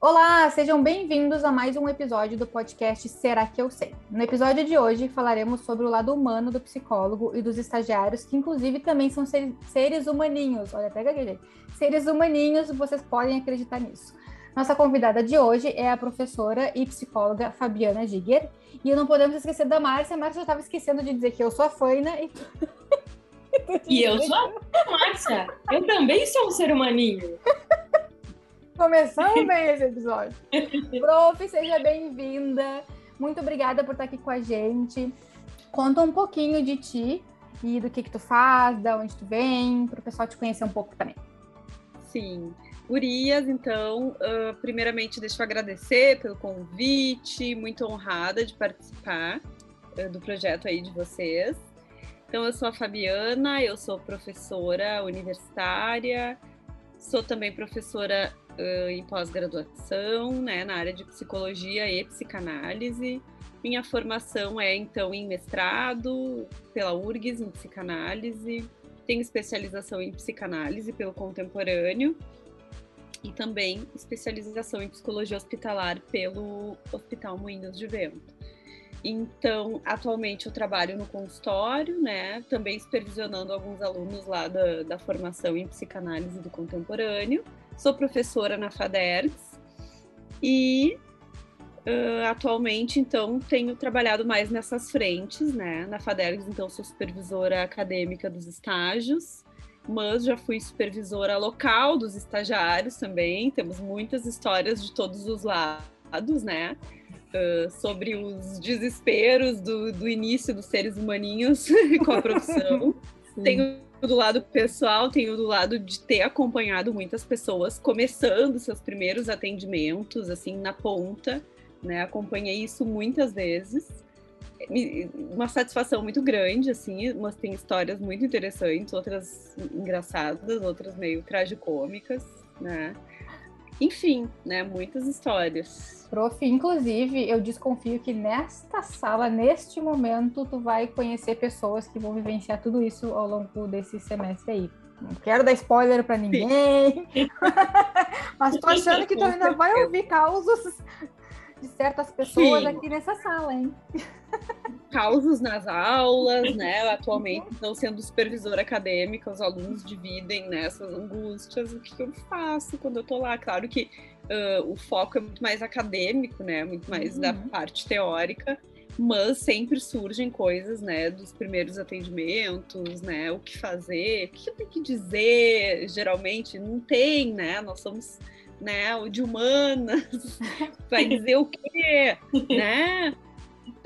Olá, sejam bem-vindos a mais um episódio do podcast Será que eu sei? No episódio de hoje falaremos sobre o lado humano do psicólogo e dos estagiários, que inclusive também são seres humaninhos. Olha, até gaguejei. Seres humaninhos, vocês podem acreditar nisso. Nossa convidada de hoje é a professora e psicóloga Fabiana Giger. E não podemos esquecer da Márcia. A Márcia estava esquecendo de dizer que eu sou a Foina e. e eu sou a Márcia. Eu também sou um ser humaninho. Começamos bem esse episódio. Prof, seja bem-vinda. Muito obrigada por estar aqui com a gente. Conta um pouquinho de ti e do que que tu faz, da onde tu vem, para o pessoal te conhecer um pouco também. Sim. Urias, então, uh, primeiramente deixa eu agradecer pelo convite, muito honrada de participar uh, do projeto aí de vocês. Então, eu sou a Fabiana, eu sou professora universitária, sou também professora uh, em pós-graduação, né, na área de psicologia e psicanálise. Minha formação é, então, em mestrado pela URGS, em psicanálise. Tenho especialização em psicanálise pelo contemporâneo e também especialização em psicologia hospitalar pelo Hospital Moinhos de Vento. Então, atualmente eu trabalho no consultório, né? Também supervisionando alguns alunos lá da, da formação em psicanálise do contemporâneo. Sou professora na FADERGS e uh, atualmente, então, tenho trabalhado mais nessas frentes, né? Na FADERGS, então, sou supervisora acadêmica dos estágios, mas já fui supervisora local dos estagiários também. Temos muitas histórias de todos os lados, né? Uh, sobre os desesperos do, do início dos seres humaninhos com a profissão. Tenho do lado pessoal, tenho do lado de ter acompanhado muitas pessoas começando seus primeiros atendimentos, assim, na ponta, né? Acompanhei isso muitas vezes. Uma satisfação muito grande, assim, mas tem histórias muito interessantes, outras engraçadas, outras meio tragicômicas, né? Enfim, né? Muitas histórias. Prof, inclusive, eu desconfio que nesta sala, neste momento, tu vai conhecer pessoas que vão vivenciar tudo isso ao longo desse semestre aí. Não quero dar spoiler para ninguém, mas tô achando que tu ainda vai ouvir causos de certas pessoas Sim. aqui nessa sala, hein? Causos nas aulas, né? Atualmente estão sendo supervisora acadêmica, os alunos dividem nessas né, angústias. O que eu faço quando eu tô lá? Claro que uh, o foco é muito mais acadêmico, né? Muito mais uhum. da parte teórica, mas sempre surgem coisas, né? Dos primeiros atendimentos, né? O que fazer, o que eu tenho que dizer. Geralmente não tem, né? Nós somos né? O de humanas, vai dizer o quê, né?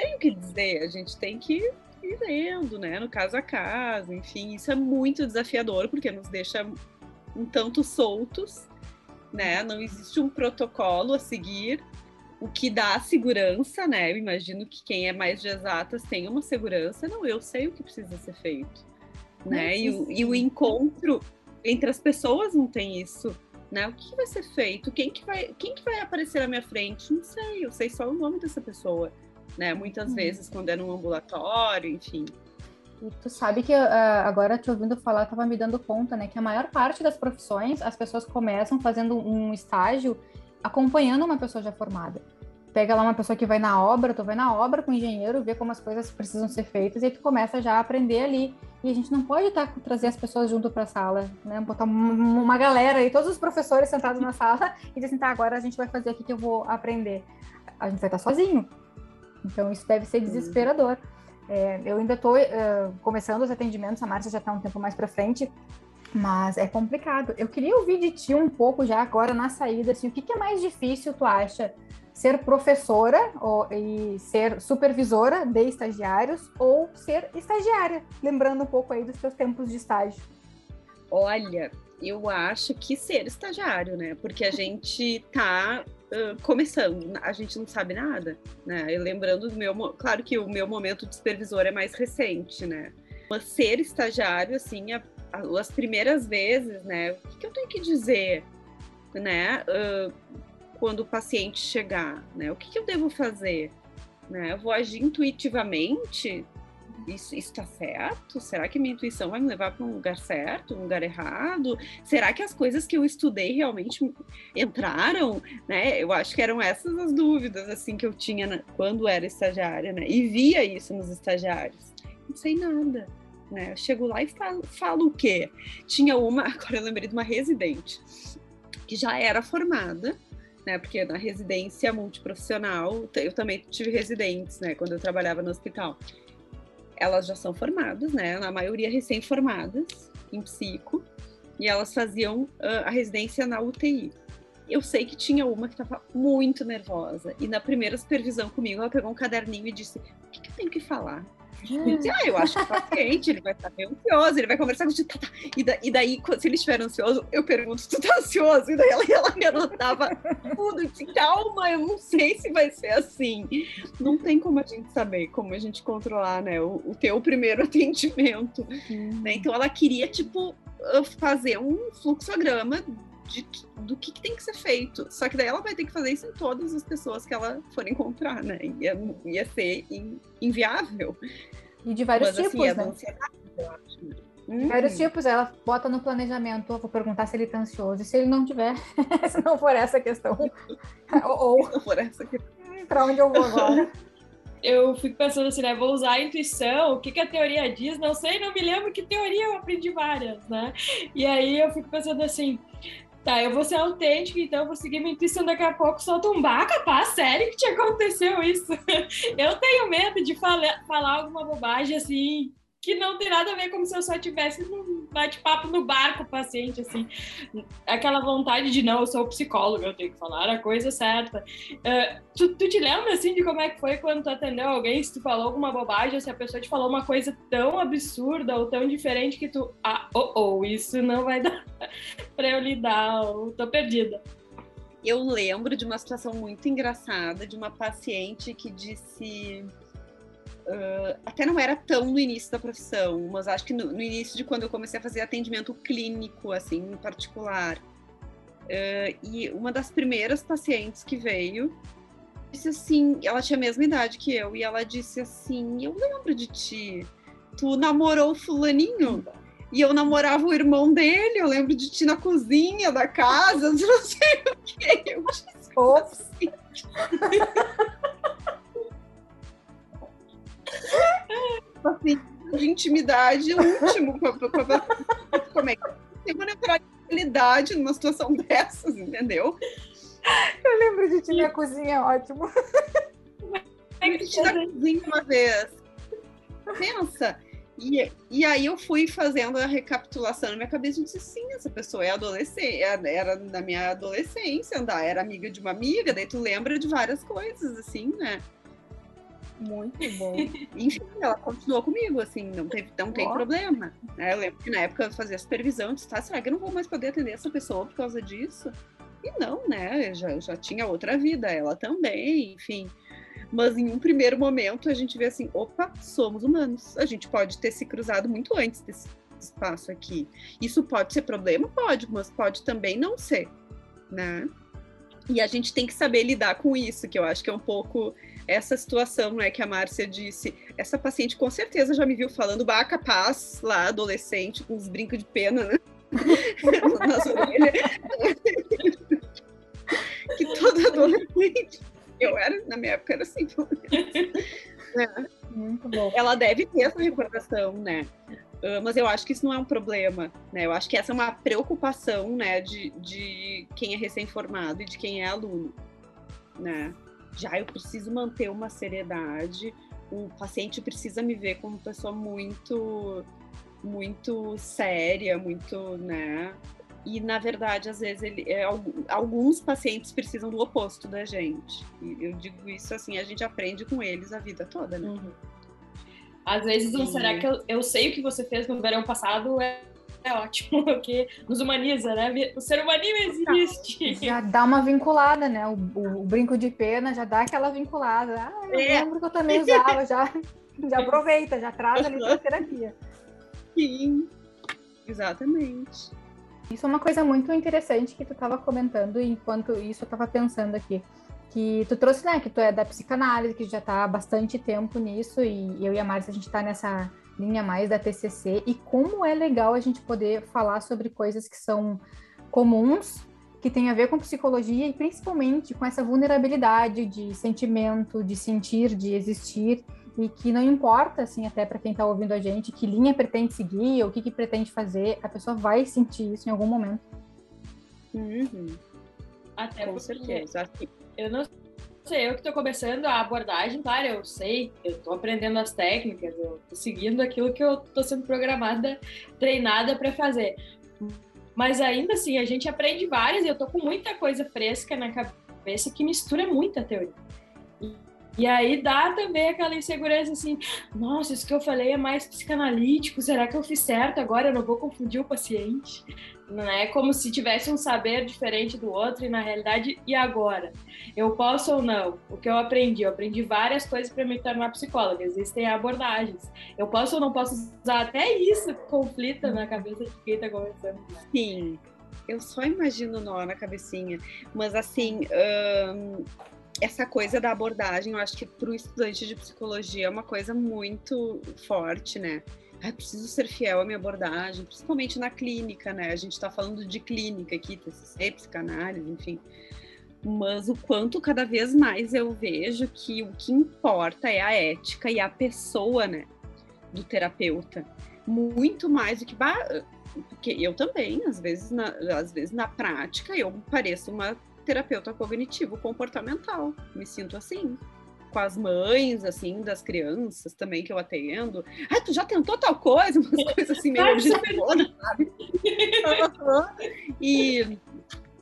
Tem o que dizer, a gente tem que ir lendo, né? No caso a caso, enfim, isso é muito desafiador porque nos deixa um tanto soltos, né? Não existe um protocolo a seguir, o que dá segurança, né? Eu imagino que quem é mais de exatas tem uma segurança, não, eu sei o que precisa ser feito, né? E o, e o encontro entre as pessoas não tem isso né? O que vai ser feito? Quem que vai, quem que vai aparecer na minha frente? Não sei, eu sei só o nome dessa pessoa, né? Muitas uhum. vezes quando é num ambulatório, enfim. E tu sabe que uh, agora te ouvindo falar, tava me dando conta, né, que a maior parte das profissões as pessoas começam fazendo um estágio acompanhando uma pessoa já formada pega lá uma pessoa que vai na obra, tu vai na obra com o engenheiro, vê como as coisas precisam ser feitas e aí tu começa já a aprender ali. E a gente não pode tá, trazer as pessoas junto para a sala, né? Botar uma galera aí, todos os professores sentados na sala e dizer assim, tá, agora a gente vai fazer aqui que eu vou aprender. A gente vai estar sozinho. Então isso deve ser desesperador. É, eu ainda estou uh, começando os atendimentos, a Márcia já está um tempo mais para frente, mas é complicado. Eu queria ouvir de ti um pouco já agora na saída, assim, o que, que é mais difícil, tu acha, ser professora ou, e ser supervisora de estagiários ou ser estagiária, lembrando um pouco aí dos seus tempos de estágio. Olha, eu acho que ser estagiário, né? Porque a gente tá uh, começando, a gente não sabe nada, né? E lembrando do meu, claro que o meu momento de supervisor é mais recente, né? Mas ser estagiário, assim, a, a, as primeiras vezes, né? O que, que, eu tenho que dizer, né? Uh, quando o paciente chegar, né? O que, que eu devo fazer? Né? Eu vou agir intuitivamente? Isso está certo? Será que minha intuição vai me levar para um lugar certo, um lugar errado? Será que as coisas que eu estudei realmente entraram? Né? Eu acho que eram essas as dúvidas assim que eu tinha quando era estagiária, né? E via isso nos estagiários. Não sei nada. Né? Eu chego lá e falo, falo o quê? Tinha uma, agora eu lembrei de uma residente que já era formada, né? Porque na residência multiprofissional, eu também tive residentes, né? Quando eu trabalhava no hospital elas já são formadas, né? Na maioria recém-formadas em psico, e elas faziam uh, a residência na UTI. Eu sei que tinha uma que estava muito nervosa, e na primeira supervisão comigo, ela pegou um caderninho e disse: O que, que eu tenho que falar? Ah, eu acho que o paciente ele vai estar meio ansioso, ele vai conversar com tá, tá. E, da, e daí, se ele estiver ansioso, eu pergunto, tu tá ansioso? E daí ela, ela me anotava tudo, disse, calma, eu não sei se vai ser assim. Não tem como a gente saber, como a gente controlar, né, o, o teu primeiro atendimento. Né? Então ela queria, tipo, fazer um fluxograma de, do que, que, tem que ser feito. Só que daí ela vai ter que fazer isso em todas as pessoas que ela for encontrar, né? Ia, ia ser in, inviável. E de vários Mas, assim, tipos, assim, né? eu acho. Hum. Vários tipos, ela bota no planejamento, vou perguntar se ele tá ansioso, e se ele não tiver, se não for essa questão, ou, ou... Se não for essa questão. pra onde eu vou agora? eu fico pensando assim, né? Vou usar a intuição, o que, que a teoria diz, não sei, não me lembro que teoria eu aprendi várias, né? E aí eu fico pensando assim, Tá, eu vou ser autêntica, então eu vou seguir minha intuição. Daqui a pouco solta um capaz, sério que te aconteceu isso? eu tenho medo de falar, falar alguma bobagem assim, que não tem nada a ver como se eu só tivesse num bate-papo no bar com o paciente, assim. Aquela vontade de, não, eu sou psicólogo, eu tenho que falar a coisa certa. Uh, tu, tu, te lembra, assim, de como é que foi quando tu atendeu alguém, se tu falou alguma bobagem, se a pessoa te falou uma coisa tão absurda ou tão diferente que tu, ah, oh, oh, isso não vai dar pra eu lidar, ou tô perdida. Eu lembro de uma situação muito engraçada de uma paciente que disse Uh, até não era tão no início da profissão, mas acho que no, no, início de quando eu comecei a fazer atendimento clínico, assim, em particular. Uh, e uma das primeiras pacientes que veio disse assim, ela tinha a mesma idade que eu, e ela disse assim, eu lembro de ti, tu namorou o fulaninho? E eu namorava o irmão dele, eu lembro de ti na cozinha da casa, não sei o que. Eu disse, Ops. Assim, intimidade último. Como é que tem uma neutralidade numa situação dessas, entendeu? Eu lembro de ti na cozinha, é ótimo. Eu te na cozinha uma vez. Pensa. E, e aí eu fui fazendo a recapitulação na minha cabeça e disse, sim, essa pessoa é adolescente, é, era na minha adolescência, andar, era amiga de uma amiga, daí tu lembra de várias coisas, assim, né? Muito bom. Enfim, ela continuou comigo, assim, não, teve, não tem problema. Né? Eu lembro que na época eu fazia supervisão, disse, tá, será que eu não vou mais poder atender essa pessoa por causa disso? E não, né? Eu já, já tinha outra vida, ela também, enfim. Mas em um primeiro momento a gente vê assim, opa, somos humanos. A gente pode ter se cruzado muito antes desse espaço aqui. Isso pode ser problema? Pode, mas pode também não ser, né? E a gente tem que saber lidar com isso, que eu acho que é um pouco essa situação né, que a Márcia disse. Essa paciente com certeza já me viu falando bah, capaz, lá, adolescente, com uns brincos de pena, né? Nas orelhas. que toda adolescente. Eu era, na minha época, era assim. É. Muito bom. Ela deve ter essa recordação, né? Uh, mas eu acho que isso não é um problema, né? Eu acho que essa é uma preocupação, né, de, de quem é recém-formado e de quem é aluno, né? Já eu preciso manter uma seriedade, o paciente precisa me ver como pessoa muito muito séria, muito, né? E na verdade, às vezes ele, é, alguns pacientes precisam do oposto da gente. E eu digo isso assim, a gente aprende com eles a vida toda, né? Uhum. Às vezes, não será que eu, eu sei o que você fez no verão passado é é ótimo, porque nos humaniza, né? O ser humaninho existe. Já dá uma vinculada, né? O, o, o brinco de pena já dá aquela vinculada. Ah, eu é. lembro que eu também usava, já, já aproveita, já traz ali pra terapia. Sim, exatamente. Isso é uma coisa muito interessante que tu estava comentando enquanto isso eu estava pensando aqui. Que tu trouxe, né, que tu é da psicanálise, que já está há bastante tempo nisso, e eu e a Márcia, a gente está nessa linha mais da TCC, e como é legal a gente poder falar sobre coisas que são comuns, que tem a ver com psicologia e principalmente com essa vulnerabilidade de sentimento, de sentir, de existir, e que não importa, assim, até para quem está ouvindo a gente, que linha pretende seguir ou o que, que pretende fazer, a pessoa vai sentir isso em algum momento. Uhum. Até Com certeza. Assim, Eu não sei, eu que estou começando a abordagem, claro, eu sei, eu estou aprendendo as técnicas, eu estou seguindo aquilo que eu estou sendo programada, treinada para fazer. Mas ainda assim, a gente aprende várias e eu tô com muita coisa fresca na cabeça que mistura muita teoria. E, aí dá também aquela insegurança assim, nossa, isso que eu falei é mais psicanalítico, será que eu fiz certo agora? Eu não vou confundir o paciente? Não é como se tivesse um saber diferente do outro e na realidade, e agora? Eu posso ou não? O que eu aprendi? Eu aprendi várias coisas para me tornar psicóloga, existem abordagens. Eu posso ou não posso usar até isso conflita na cabeça de quem está conversando. Sim, eu só imagino nó na cabecinha. Mas assim, hum, essa coisa da abordagem, eu acho que para o estudante de psicologia é uma coisa muito forte, né? Ah, preciso ser fiel à minha abordagem, principalmente na clínica, né? A gente está falando de clínica aqui, TCC, psicanálise, enfim. Mas o quanto cada vez mais eu vejo que o que importa é a ética e a pessoa, né? Do terapeuta. Muito mais do que. Porque eu também, às vezes, na, às vezes na prática, eu pareço uma terapeuta cognitivo comportamental. Me sinto assim. Com as mães, assim, das crianças também que eu atendo. Ah, tu já tentou tal coisa? Umas coisas assim meio objetivona, sabe? e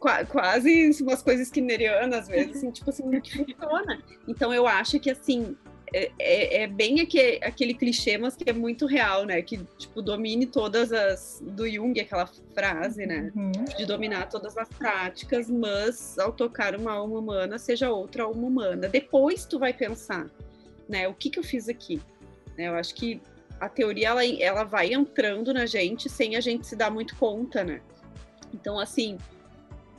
quase umas coisas skinnerianas, às vezes, assim, tipo assim, que funciona. Então eu acho que assim. É, é, é bem aquele, aquele clichê, mas que é muito real, né? Que, tipo, domine todas as... Do Jung, aquela frase, né? Uhum. De dominar todas as práticas, mas ao tocar uma alma humana, seja outra alma humana. Depois tu vai pensar, né? O que que eu fiz aqui? Né, Eu acho que a teoria, ela, ela vai entrando na gente sem a gente se dar muito conta, né? Então, assim,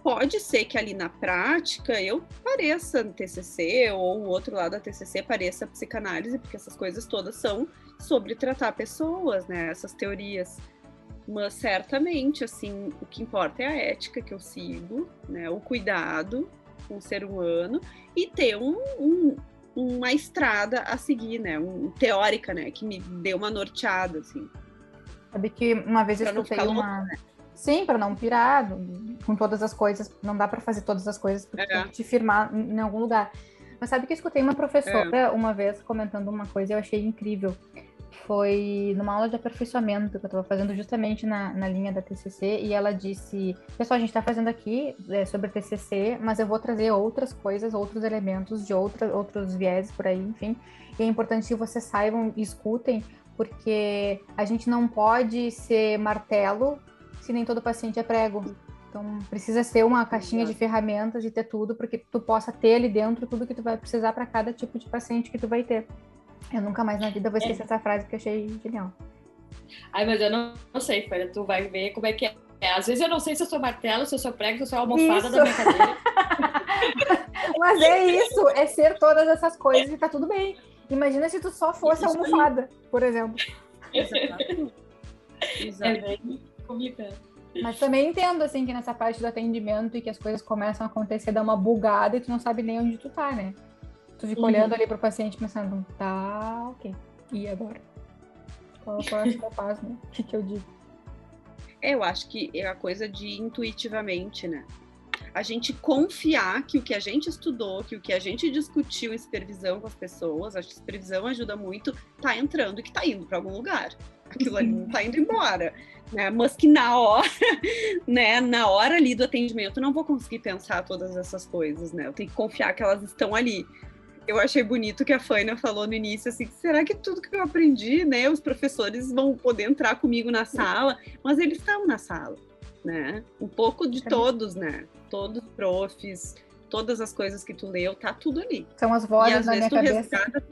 pode ser que ali na prática eu pareça TCC ou o outro lado da TCC pareça psicanálise, porque essas coisas todas são sobre tratar pessoas, né? Essas teorias. Mas certamente, assim, o que importa é a ética que eu sigo, né? O cuidado com o ser humano e ter um, um, uma estrada a seguir, né? Um, teórica, né? Que me deu uma norteada, assim. Sabe que uma vez eu escutei uma. Sim, para não pirar com todas as coisas. Não dá para fazer todas as coisas porque É. tem que te firmar em em algum lugar. Mas sabe que eu escutei uma professora É. uma vez comentando uma coisa e eu achei incrível. Foi numa aula de aperfeiçoamento que eu estava fazendo justamente na, na linha da TCC e ela disse: Pessoal, a gente está fazendo aqui é, sobre TCC, mas eu vou trazer outras coisas, outros elementos de outra, outros viés por aí, enfim. E é importante que vocês saibam e escutem, porque a gente não pode ser martelo se nem todo paciente é prego. Então, precisa ser uma caixinha de ferramentas e ter tudo, porque tu possa ter ali dentro tudo que tu vai precisar para cada tipo de paciente que tu vai ter. Eu nunca mais na vida vou esquecer essa frase que eu achei genial. Ai, mas eu não, não sei, Folha, tu vai ver como é que é. É, Às vezes eu não sei se eu sou martelo, se eu sou prego, se eu sou almofada Isso. da minha cadeira. Mas é isso, é ser todas essas coisas e tá tudo bem. Imagina se tu só fosse almofada, por exemplo. Exato. É Exato. bem complicado. Mas também entendo, assim, que nessa parte do atendimento e que as coisas começam a acontecer, dá uma bugada e tu não sabe nem onde tu tá, né? Tu fica Uhum. olhando ali pro paciente pensando, tá, ok. E agora? Qual é o próximo passo, né? O que, que eu digo? É, eu acho que é a coisa de intuitivamente, né? A gente confiar que o que a gente estudou, que o que a gente discutiu em supervisão com as pessoas, acho que supervisão ajuda muito, tá entrando e que tá indo para algum lugar. Aquilo ali não tá indo embora, né? Mas que na hora, né, na hora ali do atendimento, eu não vou conseguir pensar todas essas coisas, né? Eu tenho que confiar que elas estão ali. Eu achei bonito que a Faina falou no início assim, será que tudo que eu aprendi, né, os professores vão poder entrar comigo na sala? Mas eles estão na sala, né? Um pouco de todos, né? Todos os profs, todas as coisas que tu leu, tá tudo ali. São as vozes na minha cabeça. resgata.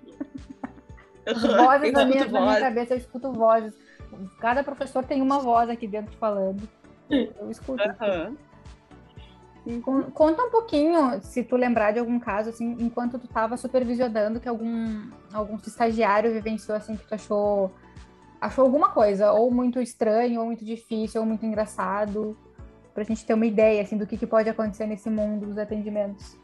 As vozes na minha, escuto na minha voz. cabeça, eu escuto vozes. Cada professor tem uma voz aqui dentro falando. eu escuto. Uhum. Conta um pouquinho, se tu lembrar de algum caso, assim, enquanto tu estava supervisionando, que algum, algum estagiário vivenciou, assim, que tu achou, achou alguma coisa, ou muito estranho, ou muito difícil, ou muito engraçado, para a gente ter uma ideia, assim, do que, que pode acontecer nesse mundo dos atendimentos.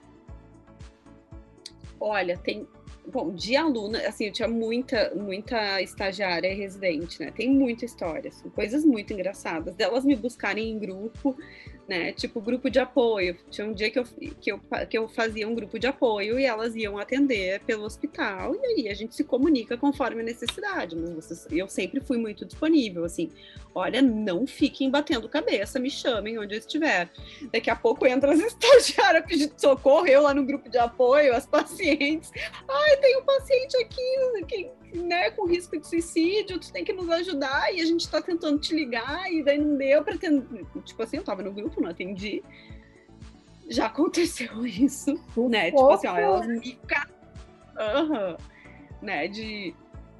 Olha, tem bom, de aluna, assim, eu tinha muita, muita estagiária e residente, né? Tem muita história, assim, coisas muito engraçadas, delas me buscarem em grupo, né? Tipo, grupo de apoio. Tinha um dia que eu, que, eu, que eu fazia um grupo de apoio e elas iam atender pelo hospital, e aí a gente se comunica conforme a necessidade. Mas vocês, eu sempre fui muito disponível, assim, olha, não fiquem batendo cabeça, me chamem onde eu estiver. Daqui a pouco entra as estagiárias pedindo socorro, eu lá no grupo de apoio, as pacientes. Ai, tem um paciente aqui que, né, com risco de suicídio, tu tem que nos ajudar, e a gente tá tentando te ligar, e daí não deu pra ter. Tipo assim, eu tava no grupo, não atendi. Já aconteceu isso, né? Tipo assim, ó, elas me. Uhum. Né, de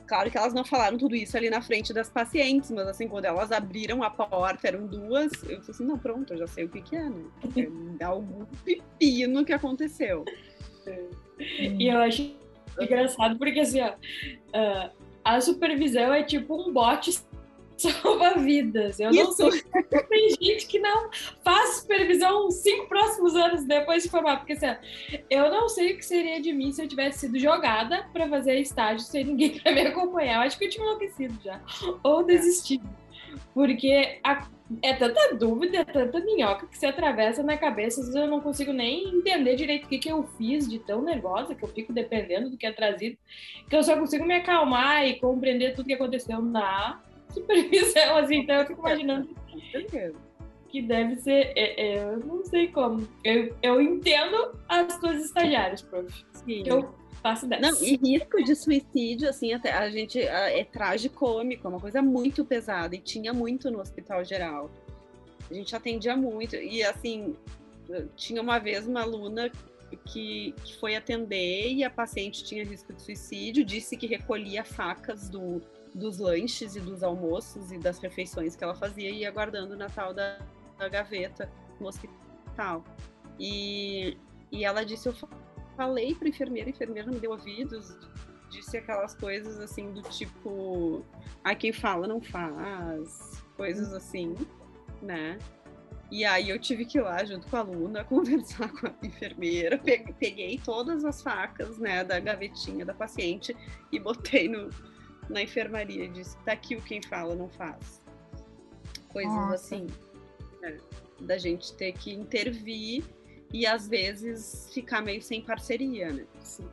Claro que elas não falaram tudo isso ali na frente das pacientes, mas assim, quando elas abriram a porta, eram duas, eu disse assim, não, pronto, eu já sei o que, que é, né? É algum pepino que aconteceu. E eu acho engraçado porque assim, ó, uh, a supervisão é tipo um bote salva vidas. Eu Isso. não sei. Tem gente que não faz supervisão cinco próximos anos depois de formar. Porque assim, eu não sei o que seria de mim se eu tivesse sido jogada para fazer estágio sem ninguém para me acompanhar. Eu acho que eu tinha enlouquecido já. Ou desistido. Porque a, é tanta dúvida, é tanta minhoca que se atravessa na cabeça, às vezes eu não consigo nem entender direito o que, que eu fiz de tão nervosa, que eu fico dependendo do que é trazido, que eu só consigo me acalmar e compreender tudo que aconteceu na supervisão, assim, então eu fico imaginando que deve ser, é, é, eu não sei como, eu, eu entendo as tuas estagiárias, prof. Sim. Eu faço dessa. Não, e risco de suicídio, assim, até a gente é tragicômico, é uma coisa muito pesada, e tinha muito no hospital geral. A gente atendia muito, e assim, tinha uma vez uma aluna que, que, foi atender e a paciente tinha risco de suicídio, disse que recolhia facas do, dos lanches e dos almoços e das refeições que ela fazia e ia guardando na tal da, da gaveta no hospital. E, e ela disse: Eu falei para enfermeira, a enfermeira não deu ouvidos, disse aquelas coisas assim do tipo: Ai, quem fala não faz, coisas assim, né? E aí eu tive que ir lá junto com a aluna conversar com a enfermeira, peguei todas as facas, né, da gavetinha da paciente e botei no, na enfermaria, disse, tá aqui o quem fala não faz. Coisas Nossa. assim, né? da gente ter que intervir e às vezes ficar meio sem parceria, né? Sim.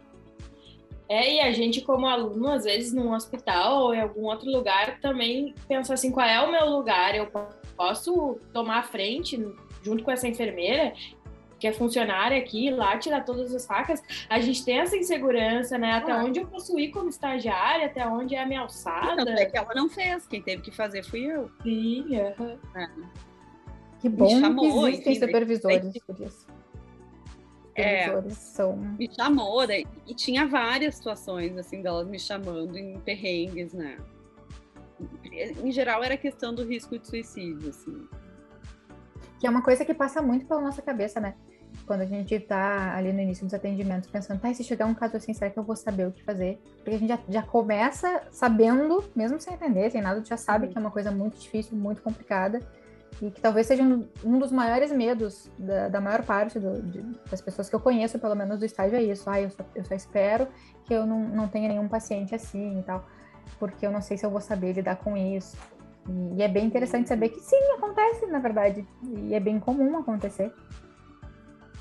É, e a gente, como aluno, às vezes num hospital ou em algum outro lugar, também pensa assim: qual é o meu lugar? Eu posso tomar a frente junto com essa enfermeira que é funcionária aqui, lá tirar todas as facas, a gente tem essa insegurança, né? Até ah. onde eu posso ir como estagiária, até onde é a minha alçada. Não, é que ela não fez, quem teve que fazer fui eu. Sim, é. Que bom chamou, que existem enfim, supervisores por isso. É, são... me chamou, né? e tinha várias situações, assim, delas me chamando em perrengues, né? Em geral, era questão do risco de suicídio, assim. Que é uma coisa que passa muito pela nossa cabeça, né? quando a gente está ali no início dos atendimentos pensando, tá, e se chegar um caso assim, será que eu vou saber o que fazer? Porque a gente já, já começa sabendo, mesmo sem entender, sem nada, já sabe uhum. que é uma coisa muito difícil, muito complicada e que talvez seja um, dos maiores medos da, da maior parte do, de, das pessoas que eu conheço, pelo menos do estágio, é isso. Ah, eu só, eu só espero que eu não, não tenha nenhum paciente assim e tal, porque eu não sei se eu vou saber lidar com isso. E, e é bem interessante saber que sim, acontece, na verdade, e é bem comum acontecer.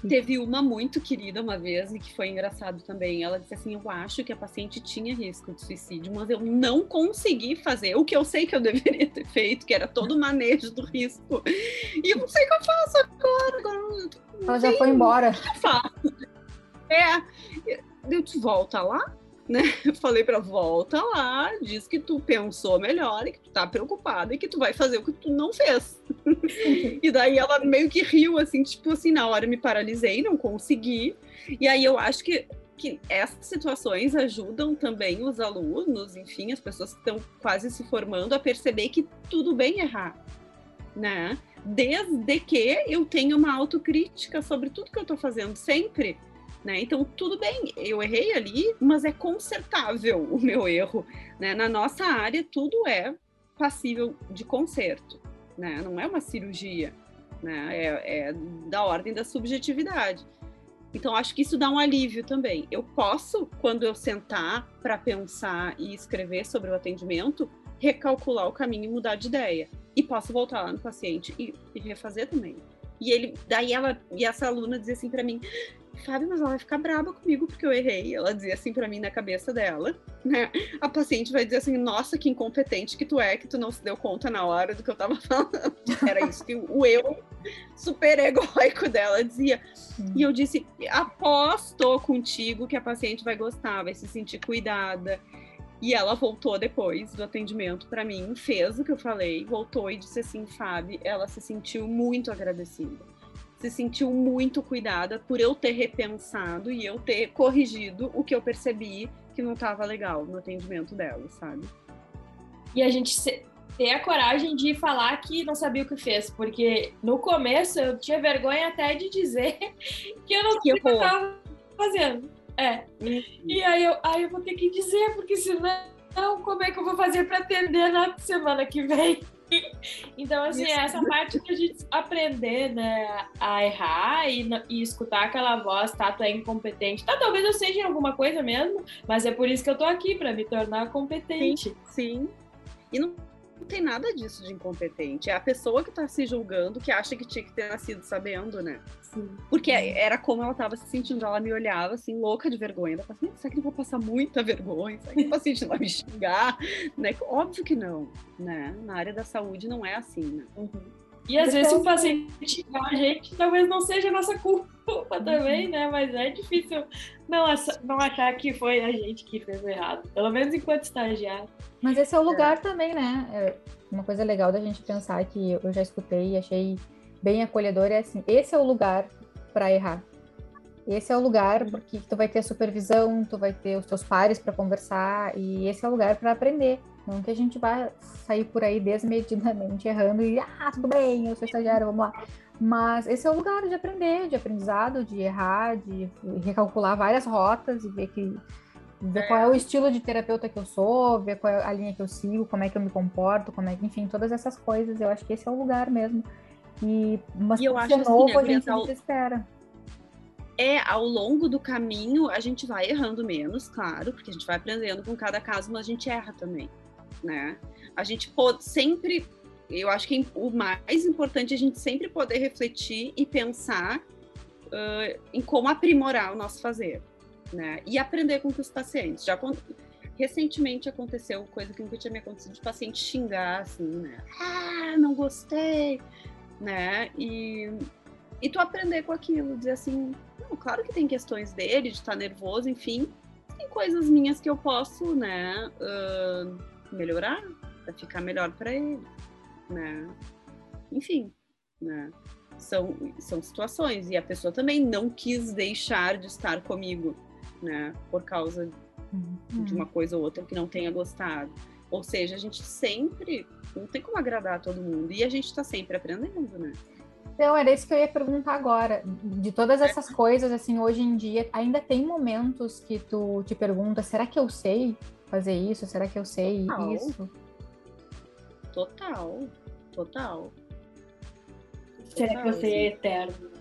Teve uma muito querida uma vez e que foi engraçado também. Ela disse assim: Eu acho que a paciente tinha risco de suicídio, mas eu não consegui fazer o que eu sei que eu deveria ter feito, que era todo o manejo do risco. E eu não sei o que eu faço agora. agora Ela já foi embora. O que eu faço? É, eu te volta lá, né? Eu falei para volta lá, diz que tu pensou melhor e que tu tá preocupada e que tu vai fazer o que tu não fez. e daí ela meio que riu assim, tipo assim, na hora me paralisei, não consegui. E aí eu acho que que essas situações ajudam também os alunos, enfim, as pessoas que estão quase se formando a perceber que tudo bem errar, né? desde que eu tenha uma autocrítica sobre tudo que eu estou fazendo sempre. Né? Então, tudo bem, eu errei ali, mas é consertável o meu erro. Né? Na nossa área, tudo é passível de conserto, né? não é uma cirurgia, né? é, é da ordem da subjetividade. Então, acho que isso dá um alívio também. Eu posso, quando eu sentar para pensar e escrever sobre o atendimento, recalcular o caminho e mudar de ideia. E posso voltar lá no paciente e, e refazer também. E ele, daí ela, e essa aluna dizia assim para mim: Fábio, mas ela vai ficar brava comigo porque eu errei. Ela dizia assim para mim na cabeça dela, né? A paciente vai dizer assim: Nossa, que incompetente que tu é, que tu não se deu conta na hora do que eu tava falando. Era isso que o eu super egoico dela dizia. E eu disse: Aposto contigo que a paciente vai gostar, vai se sentir cuidada e ela voltou depois do atendimento para mim, fez o que eu falei, voltou e disse assim, Fábio, ela se sentiu muito agradecida. Se sentiu muito cuidada por eu ter repensado e eu ter corrigido o que eu percebi que não estava legal no atendimento dela, sabe? E a gente ter a coragem de falar que não sabia o que fez, porque no começo eu tinha vergonha até de dizer que eu não sabia o que eu estava fazendo. É. Uhum. E aí eu, aí eu vou ter que dizer, porque senão, como é que eu vou fazer para atender na semana que vem? Então, assim, Isso. essa parte que a gente aprender, né, a errar e, e escutar aquela voz, tá, tu é incompetente. Tá, talvez eu seja em alguma coisa mesmo, mas é por isso que eu tô aqui, para me tornar competente. Sim, sim. E não não tem nada disso de incompetente. É a pessoa que tá se julgando que acha que tinha que ter nascido sabendo, né? Sim. Porque era como ela tava se sentindo. Ela me olhava assim, louca de vergonha. Ela falava assim, será que eu vou passar muita vergonha? Será que o paciente vai me xingar? Né? Óbvio que não, né? Na área da saúde não é assim, né? Uhum. E às vezes o paciente a gente, talvez não seja a nossa culpa também, né? Mas é difícil não, não achar que foi a gente que fez errado. Pelo menos enquanto estagiário. Mas esse é o lugar é. também, né? É uma coisa legal da gente pensar que eu já escutei e achei bem acolhedor é assim, esse é o lugar para errar. Esse é o lugar porque tu vai ter supervisão, tu vai ter os teus pares para conversar e esse é o lugar para aprender. Não que a gente vá sair por aí desmedidamente errando e ah, tudo bem, eu sou estagiário, vamos lá. Mas esse é o lugar de aprender, de aprendizado, de errar, de recalcular várias rotas e ver que ver qual é o estilo de terapeuta que eu sou, ver qual é a linha que eu sigo, como é que eu me comporto, como é que, enfim, todas essas coisas. Eu acho que esse é o lugar mesmo. E mas e eu acho ser novo, assim, a gente ao... espera. É, ao longo do caminho a gente vai errando menos, claro, porque a gente vai aprendendo com cada caso, mas a gente erra também, né? A gente pode sempre, eu acho que o mais importante é a gente sempre poder refletir e pensar uh, em como aprimorar o nosso fazer né? E aprender com os pacientes. Já recentemente aconteceu coisa que nunca tinha me acontecido de paciente xingar assim, né? Ah, não gostei, né? E e tu aprender com aquilo, dizer assim, não, claro que tem questões dele, de estar nervoso, enfim, tem coisas minhas que eu posso, né, uh, melhorar para ficar melhor para ele, né? Enfim, né? São, são situações e a pessoa também não quis deixar de estar comigo, né? Por causa uhum. de uma coisa ou outra que não tenha gostado. Ou seja, a gente sempre não tem como agradar todo mundo e a gente está sempre aprendendo, né? Então, era isso que eu ia perguntar agora. De todas essas coisas, assim, hoje em dia, ainda tem momentos que tu te pergunta: será que eu sei fazer isso? Será que eu sei total. isso? Total, total. Será que eu sei é eterno?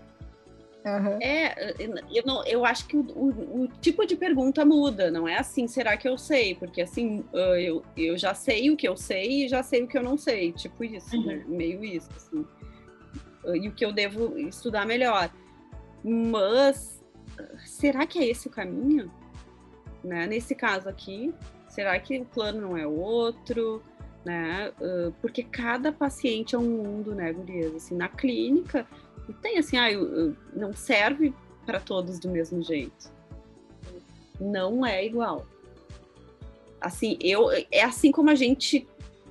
Uhum. É, eu, não, eu acho que o, o, o, tipo de pergunta muda, não é assim, será que eu sei? Porque assim, eu, eu já sei o que eu sei e já sei o que eu não sei, tipo isso, né? uhum. né? Meio isso, assim. E o que eu devo estudar melhor. Mas será que é esse o caminho? Né? Nesse caso aqui, será que o plano não é outro? Né? Porque cada paciente é um mundo, né, Gurias? Assim, na clínica, tem assim, ah, não serve para todos do mesmo jeito. Não é igual. Assim, eu é assim como a gente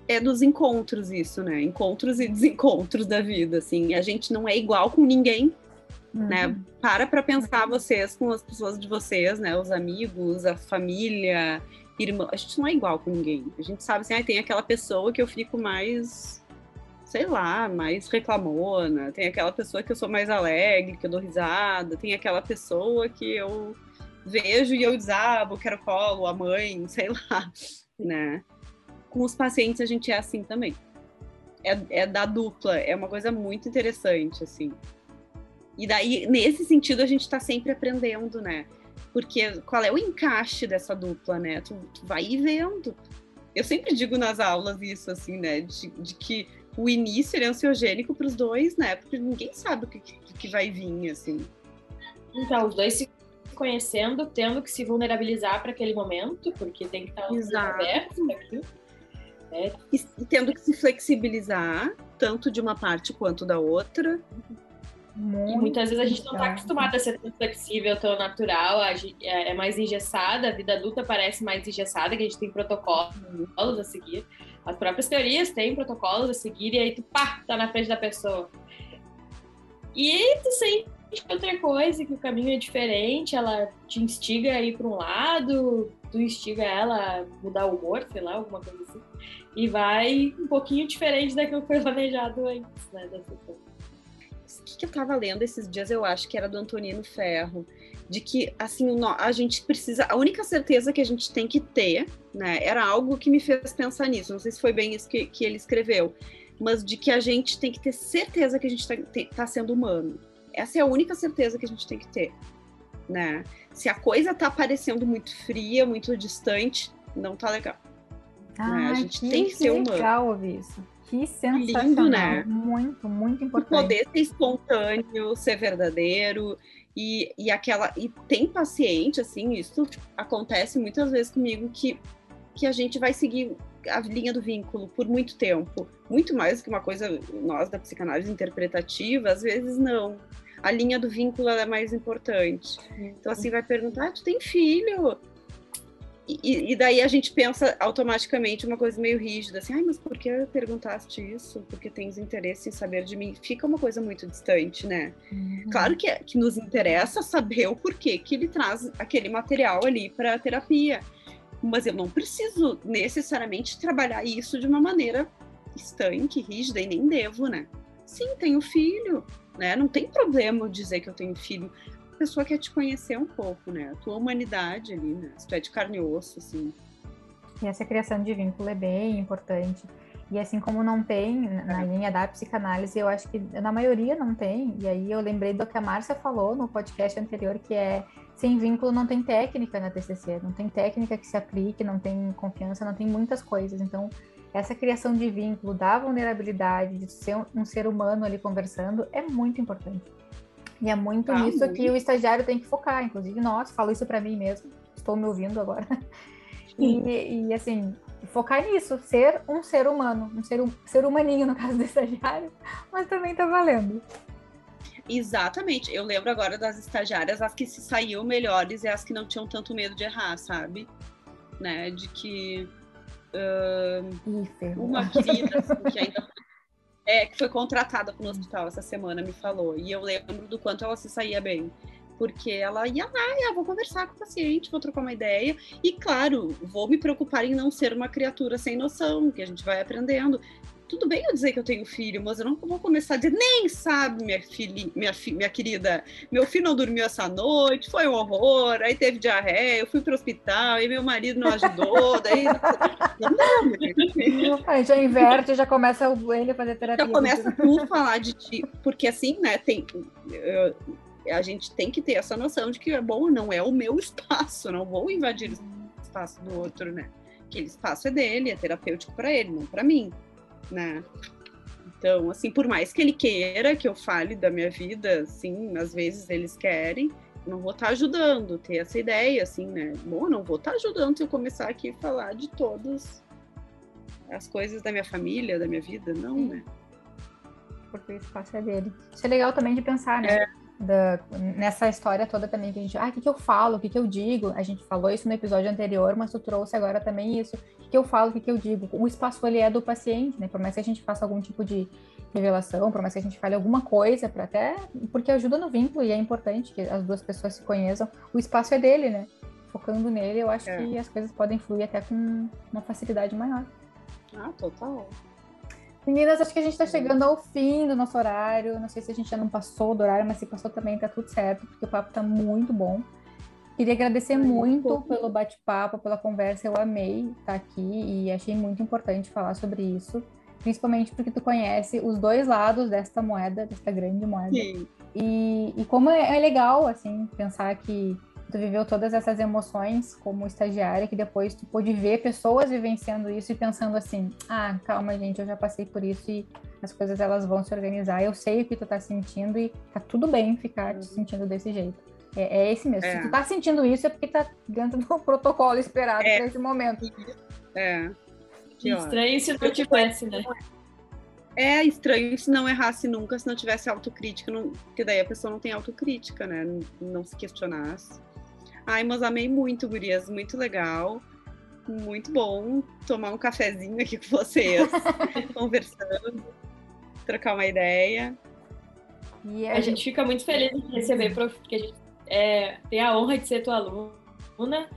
é dos encontros isso, né? Encontros e desencontros da vida, assim. A gente não é igual com ninguém, né? uhum. né? Para para pensar vocês com as pessoas de vocês, né? Os amigos, a família, irmão. A gente não é igual com ninguém. A gente sabe assim, ah, tem aquela pessoa que eu fico mais sei lá, mais reclamona, tem aquela pessoa que eu sou mais alegre, que eu dou risada, tem aquela pessoa que eu vejo e eu desabo, quero colo, a mãe, sei lá, né? Com os pacientes a gente é assim também. É, é da dupla, é uma coisa muito interessante, assim. E daí, nesse sentido, a gente está sempre aprendendo, né? Porque qual é o encaixe dessa dupla, né? Tu, tu vai vendo. Eu sempre digo nas aulas isso, assim, né? De, de que o início é ansiogênico para os dois, né? Porque ninguém sabe o que, que vai vir, assim. Então, os dois se conhecendo, tendo que se vulnerabilizar para aquele momento, porque tem que estar aberto para aquilo. É. E, e tendo que se flexibilizar, tanto de uma parte quanto da outra. Muito e muitas vezes a gente não está acostumado a ser tão flexível, tão natural, é, é mais engessada, a vida adulta parece mais engessada, que a gente tem protocolos a seguir. As próprias teorias têm protocolos a seguir, e aí tu, pá, tá na frente da pessoa. E tu sente outra coisa, que o caminho é diferente, ela te instiga a ir para um lado, tu instiga ela a mudar o humor, sei lá, alguma coisa assim. E vai um pouquinho diferente daquilo que foi planejado antes, né, da sessão que, que eu estava lendo esses dias, eu acho que era do Antonino Ferro, de que assim a gente precisa, a única certeza que a gente tem que ter, né, era algo que me fez pensar nisso. Não sei se foi bem isso que, que ele escreveu, mas de que a gente tem que ter certeza que a gente está tá sendo humano. Essa é a única certeza que a gente tem que ter, né? Se a coisa está parecendo muito fria, muito distante, não tá legal. Ah, né? A gente que tem que ser humano. legal ouvir isso. Que sensacional. Lindo, né? Muito, muito importante. Poder ser espontâneo, ser verdadeiro. E, e aquela. E tem paciente, assim, isso acontece muitas vezes comigo, que, que a gente vai seguir a linha do vínculo por muito tempo. Muito mais do que uma coisa, nós da psicanálise interpretativa, às vezes não. A linha do vínculo é mais importante. Então, assim, vai perguntar: ah, tu tem filho? E, e, daí a gente pensa automaticamente uma coisa meio rígida, assim, ai, mas por que perguntaste isso? Porque tens interesse em saber de mim? Fica uma coisa muito distante, né? Uhum. Claro que, que nos interessa saber o porquê que ele traz aquele material ali para terapia, mas eu não preciso necessariamente trabalhar isso de uma maneira estanque, rígida, e nem devo, né? Sim, tenho filho, né? Não tem problema dizer que eu tenho filho pessoa quer te conhecer um pouco, né? A tua humanidade ali, né? Se tu é de carne e osso, assim. E essa criação de vínculo é bem importante. E assim como não tem na é. linha da psicanálise, eu acho que na maioria não tem. E aí eu lembrei do que a Márcia falou no podcast anterior, que é sem vínculo não tem técnica na TCC, não tem técnica que se aplique, não tem confiança, não tem muitas coisas. Então, essa criação de vínculo, da vulnerabilidade, de ser um ser humano ali conversando, é muito importante. E é muito ah, nisso muito. que o estagiário tem que focar. Inclusive, nós, falo isso para mim mesmo, estou me ouvindo agora. E, e, assim, focar nisso, ser um ser humano, um ser, um ser humaninho no caso do estagiário, mas também tá valendo. Exatamente. Eu lembro agora das estagiárias, as que se saíam melhores e as que não tinham tanto medo de errar, sabe? Né? De que uh, uma querida assim, que ainda é, que foi contratada para o hospital essa semana, me falou. E eu lembro do quanto ela se saía bem. Porque ela ia lá, ah, vou conversar com o paciente, vou trocar uma ideia. E, claro, vou me preocupar em não ser uma criatura sem noção, que a gente vai aprendendo tudo bem eu dizer que eu tenho filho, mas eu não vou começar a dizer, nem sabe, minha filha, minha, fi, minha querida, meu filho não dormiu essa noite, foi um horror, aí teve diarreia, eu fui para o hospital, e meu marido não ajudou, daí. Não, não, já inverte, já começa ele a fazer terapia. Já começa tudo a falar de ti, porque assim, né, tem. Eu, a gente tem que ter essa noção de que é bom, não é o meu espaço, não vou invadir o espaço do outro, né? Aquele espaço é dele, é terapêutico para ele, não para mim né? Então, assim, por mais que ele queira que eu fale da minha vida, assim, às vezes eles querem, não vou estar tá ajudando, ter essa ideia, assim, né? Bom, não vou estar tá ajudando se eu começar aqui a falar de todas as coisas da minha família, da minha vida, não, né? Porque o espaço é dele. Isso é legal também de pensar, né? É da, nessa história toda também que a gente, ah, o que, que eu falo, o que, que eu digo? A gente falou isso no episódio anterior, mas tu trouxe agora também isso. O que, que eu falo, o que, que eu digo? O espaço ele é do paciente, né? Por mais que a gente faça algum tipo de revelação, por mais que a gente fale alguma coisa, para até porque ajuda no vínculo e é importante que as duas pessoas se conheçam. O espaço é dele, né? Focando nele, eu acho é. que as coisas podem fluir até com uma facilidade maior. Ah, total. Meninas, acho que a gente está chegando ao fim do nosso horário. Não sei se a gente já não passou do horário, mas se passou também tá tudo certo, porque o papo tá muito bom. Queria agradecer muito pelo bate-papo, pela conversa. Eu amei estar aqui e achei muito importante falar sobre isso, principalmente porque tu conhece os dois lados desta moeda, desta grande moeda. Sim. E, e como é, é legal, assim, pensar que tu viveu todas essas emoções como estagiária, que depois tu pôde ver pessoas vivenciando isso e pensando assim, ah, calma, gente, eu já passei por isso e as coisas elas vão se organizar. Eu sei o que tu tá sentindo e tá tudo bem ficar te sentindo desse jeito. É, é esse mesmo. É. Se tu tá sentindo isso, é porque tá dentro do protocolo esperado é. para esse momento. É. Que estranho se não tivesse, né? É estranho se não errasse nunca, se não tivesse autocrítica, não, porque daí a pessoa não tem autocrítica, né? Não, não se questionasse. Ai, mas amei muito, gurias, muito legal. Muito bom tomar um cafezinho aqui com vocês, conversando, trocar uma ideia. E a, a gente fica muito feliz de receber, porque a gente é, tem a honra de ser tua aluna,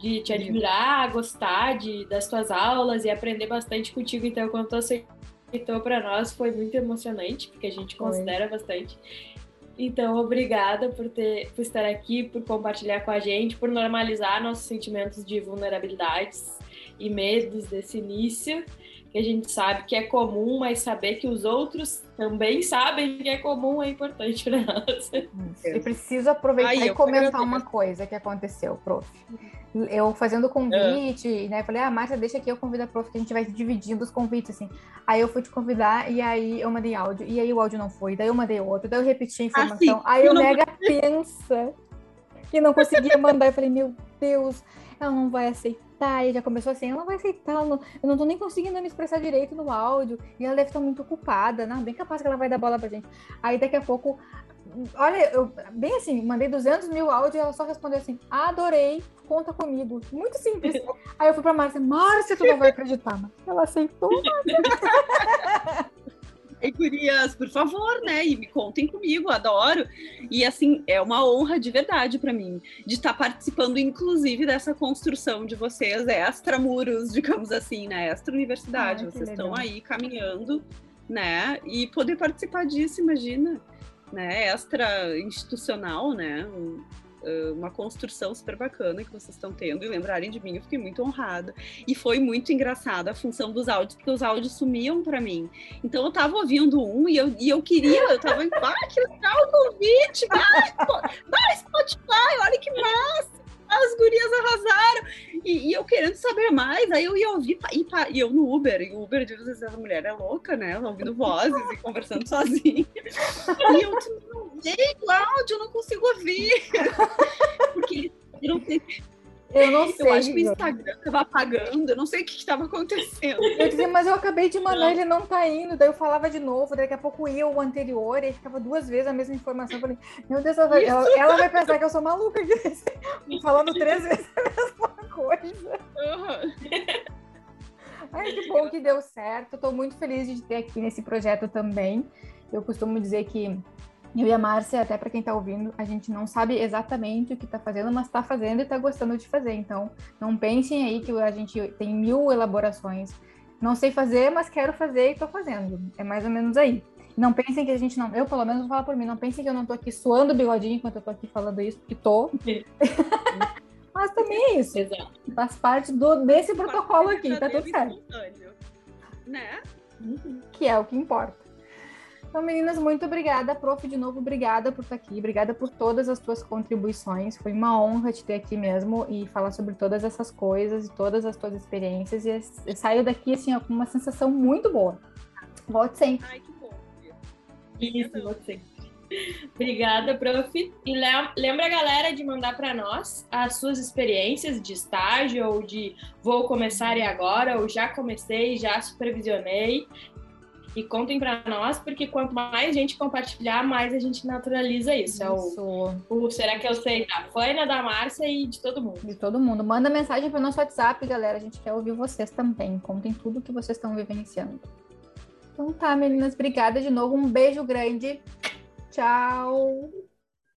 de te admirar, gostar de, das tuas aulas e aprender bastante contigo. Então, quando tu aceitou para nós, foi muito emocionante, porque a gente considera foi. bastante. Então, obrigada por, ter, por estar aqui, por compartilhar com a gente, por normalizar nossos sentimentos de vulnerabilidades e medos desse início que a gente sabe que é comum, mas saber que os outros também sabem que é comum é importante para nós. Eu preciso aproveitar Ai, e comentar uma coisa que aconteceu, prof. Eu fazendo convite, é. né? Falei, ah, Márcia, deixa aqui, eu convido a prof, que a gente vai dividindo os convites, assim. Aí eu fui te convidar e aí eu mandei áudio, e aí o áudio não foi, daí eu mandei outro, daí eu repeti a informação. Ah, aí o Mega pensa que não conseguia mandar. Eu falei, meu Deus, ela não vai aceitar aceitar. E já começou assim, ela não vai aceitar, eu não, eu não tô nem conseguindo me expressar direito no áudio. E ela deve estar muito ocupada, não, bem capaz que ela vai dar bola pra gente. Aí daqui a pouco, olha, eu, bem assim, mandei 200 mil áudios e ela só respondeu assim, adorei, conta comigo. Muito simples. Aí eu fui pra Márcia, Márcia, tu não vai acreditar. Mas ela aceitou, Ei, gurias, por favor, né? E me contem comigo, adoro. E assim, é uma honra de verdade para mim de estar tá participando, inclusive, dessa construção de vocês, extramuros, digamos assim, né? Extra universidade. vocês estão aí caminhando, né? E poder participar disso, imagina, né? Extra institucional, uma construção super bacana que vocês estão tendo e lembrarem de mim, eu fiquei muito honrada. E foi muito engraçado a função dos áudios, porque os áudios sumiam para mim. Então eu tava ouvindo um e eu, e eu queria, eu tava, ah, que legal o convite, vai, Spotify, olha que massa! as gurias arrasaram. E, e, eu querendo saber mais, aí eu ia ouvir, e, e eu no Uber, e o Uber, de vezes, a mulher é louca, né? Ela ouvindo vozes e conversando sozinha. E eu, tipo, gente, o áudio, eu não consigo ouvir. Porque eles não sei eu não sei. Eu acho que o Instagram estava apagando, eu não sei o que estava acontecendo. Eu dizia, mas eu acabei de mandar, ele não tá indo. Daí eu falava de novo, daqui a pouco ia o anterior, e aí ficava duas vezes a mesma informação. Eu falei, meu Deus, ela vai, ela, ela vai pensar que eu sou maluca falando três vezes a mesma coisa. Uhum. Ai, que bom que deu certo. Estou muito feliz de ter aqui nesse projeto também. Eu costumo dizer que eu e a Márcia, até para quem está ouvindo, a gente não sabe exatamente o que está fazendo, mas está fazendo e está gostando de fazer. Então, não pensem aí que a gente tem mil elaborações. Não sei fazer, mas quero fazer e estou fazendo. É mais ou menos aí. Não pensem que a gente não. Eu, pelo menos, vou falar por mim. Não pensem que eu não estou aqui suando o bigodinho enquanto eu estou aqui falando isso, porque estou. mas também é isso. Exato. Faz parte do, desse protocolo aqui, tá tudo certo. Né? Que é o que importa. Então, meninas, muito obrigada. Prof, de novo, obrigada por estar aqui. Obrigada por todas as tuas contribuições. Foi uma honra te ter aqui mesmo e falar sobre todas essas coisas e todas as tuas experiências. E eu saio daqui, assim, ó, com uma sensação muito boa. Volte sempre. Ai, que bom. Isso, volte sempre. Obrigada, prof. E lembra, galera, de mandar para nós as suas experiências de estágio ou de vou começar e agora, ou já comecei, já supervisionei e contem para nós, porque quanto mais gente compartilhar, mais a gente naturaliza isso. isso. É o, o, Será que eu sei da Fânia, da Márcia e de todo mundo. De todo mundo. Manda mensagem para o nosso WhatsApp, galera. A gente quer ouvir vocês também. Contem tudo que vocês estão vivenciando. Então tá, meninas. Obrigada de novo. Um beijo grande. Tchau.